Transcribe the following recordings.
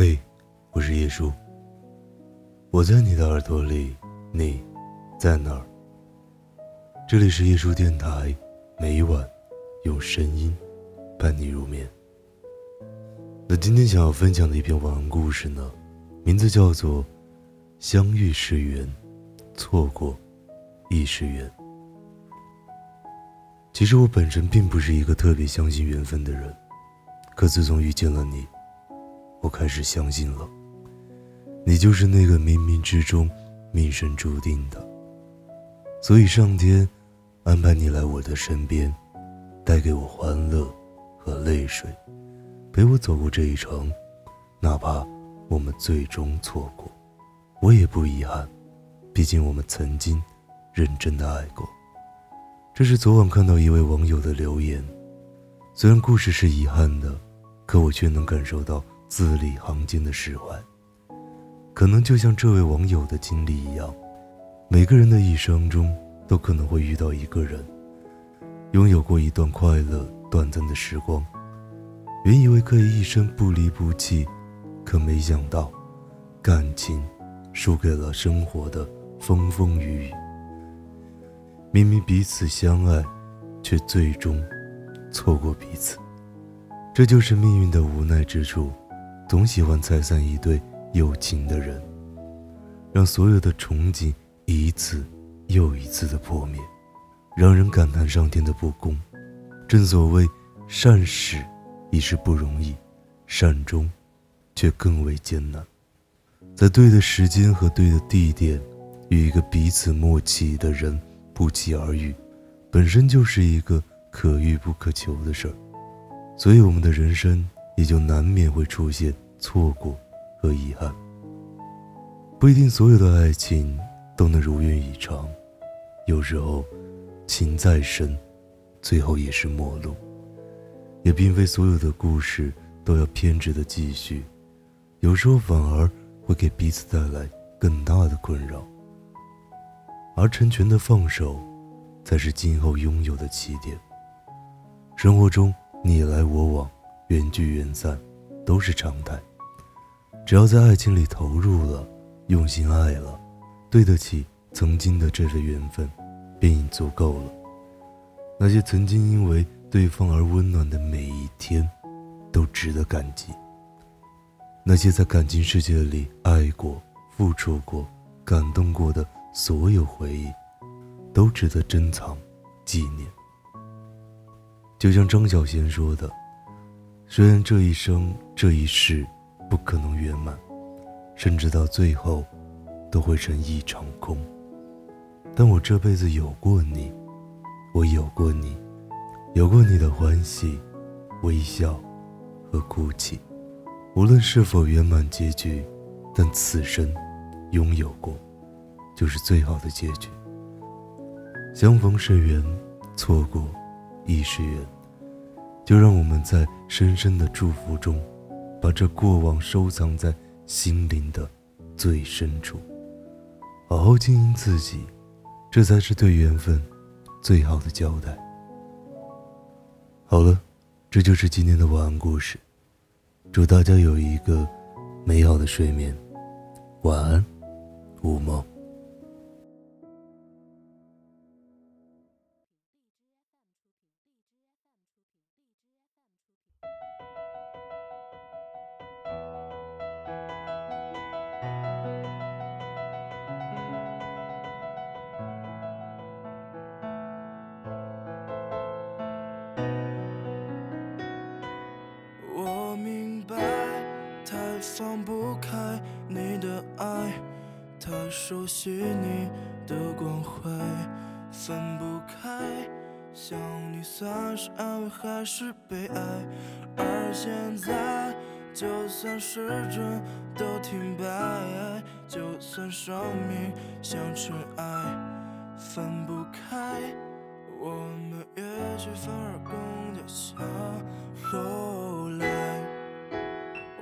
嘿，我是叶叔。我在你的耳朵里，你在哪儿？这里是叶叔电台，每晚用声音伴你入眠。那今天想要分享的一篇晚安故事呢，名字叫做《相遇是缘，错过亦是缘》。其实我本身并不是一个特别相信缘分的人，可自从遇见了你。我开始相信了，你就是那个冥冥之中命生注定的，所以上天安排你来我的身边，带给我欢乐和泪水，陪我走过这一程，哪怕我们最终错过，我也不遗憾，毕竟我们曾经认真的爱过。这是昨晚看到一位网友的留言，虽然故事是遗憾的，可我却能感受到。字里行间的释怀，可能就像这位网友的经历一样，每个人的一生中都可能会遇到一个人，拥有过一段快乐短暂的时光，原以为可以一生不离不弃，可没想到，感情输给了生活的风风雨雨。明明彼此相爱，却最终错过彼此，这就是命运的无奈之处。总喜欢拆散一对有情的人，让所有的憧憬一次又一次的破灭，让人感叹上天的不公。正所谓，善始已是不容易，善终却更为艰难。在对的时间和对的地点，与一个彼此默契的人不期而遇，本身就是一个可遇不可求的事儿。所以，我们的人生。也就难免会出现错过和遗憾。不一定所有的爱情都能如愿以偿，有时候情再深，最后也是陌路。也并非所有的故事都要偏执的继续，有时候反而会给彼此带来更大的困扰。而成全的放手，才是今后拥有的起点。生活中你来我往。缘聚缘散，都是常态。只要在爱情里投入了，用心爱了，对得起曾经的这份缘分，便已足够了。那些曾经因为对方而温暖的每一天，都值得感激。那些在感情世界里爱过、付出过、感动过的所有回忆，都值得珍藏、纪念。就像张小娴说的。虽然这一生这一世不可能圆满，甚至到最后都会成一场空，但我这辈子有过你，我有过你，有过你的欢喜、微笑和哭泣。无论是否圆满结局，但此生拥有过，就是最好的结局。相逢是缘，错过亦是缘。就让我们在深深的祝福中，把这过往收藏在心灵的最深处，好好经营自己，这才是对缘分最好的交代。好了，这就是今天的晚安故事，祝大家有一个美好的睡眠，晚安，我明白，太放不开你的爱，太熟悉你的关怀，分不开。想你算是安慰还是悲哀？而现在，就算时针都停摆，就算生命像尘埃，分不开。我们也许反而更加像后来。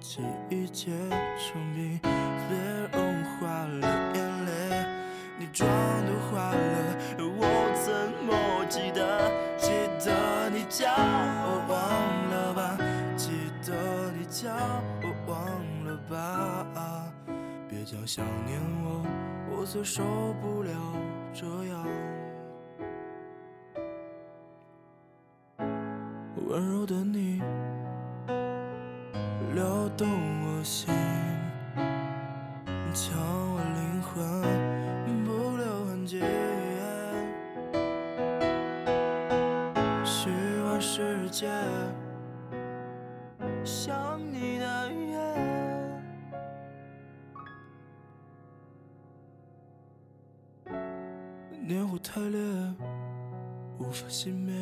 记忆结成冰，别融化了眼泪。你妆都花了，我怎么记得？记得你叫我忘了吧，记得你叫我忘了吧。别叫想念我，我才受不了这样。温柔的你，撩动我心，抢我灵魂，不留痕迹。虚幻世界，想你的夜，烈火太烈，无法熄灭。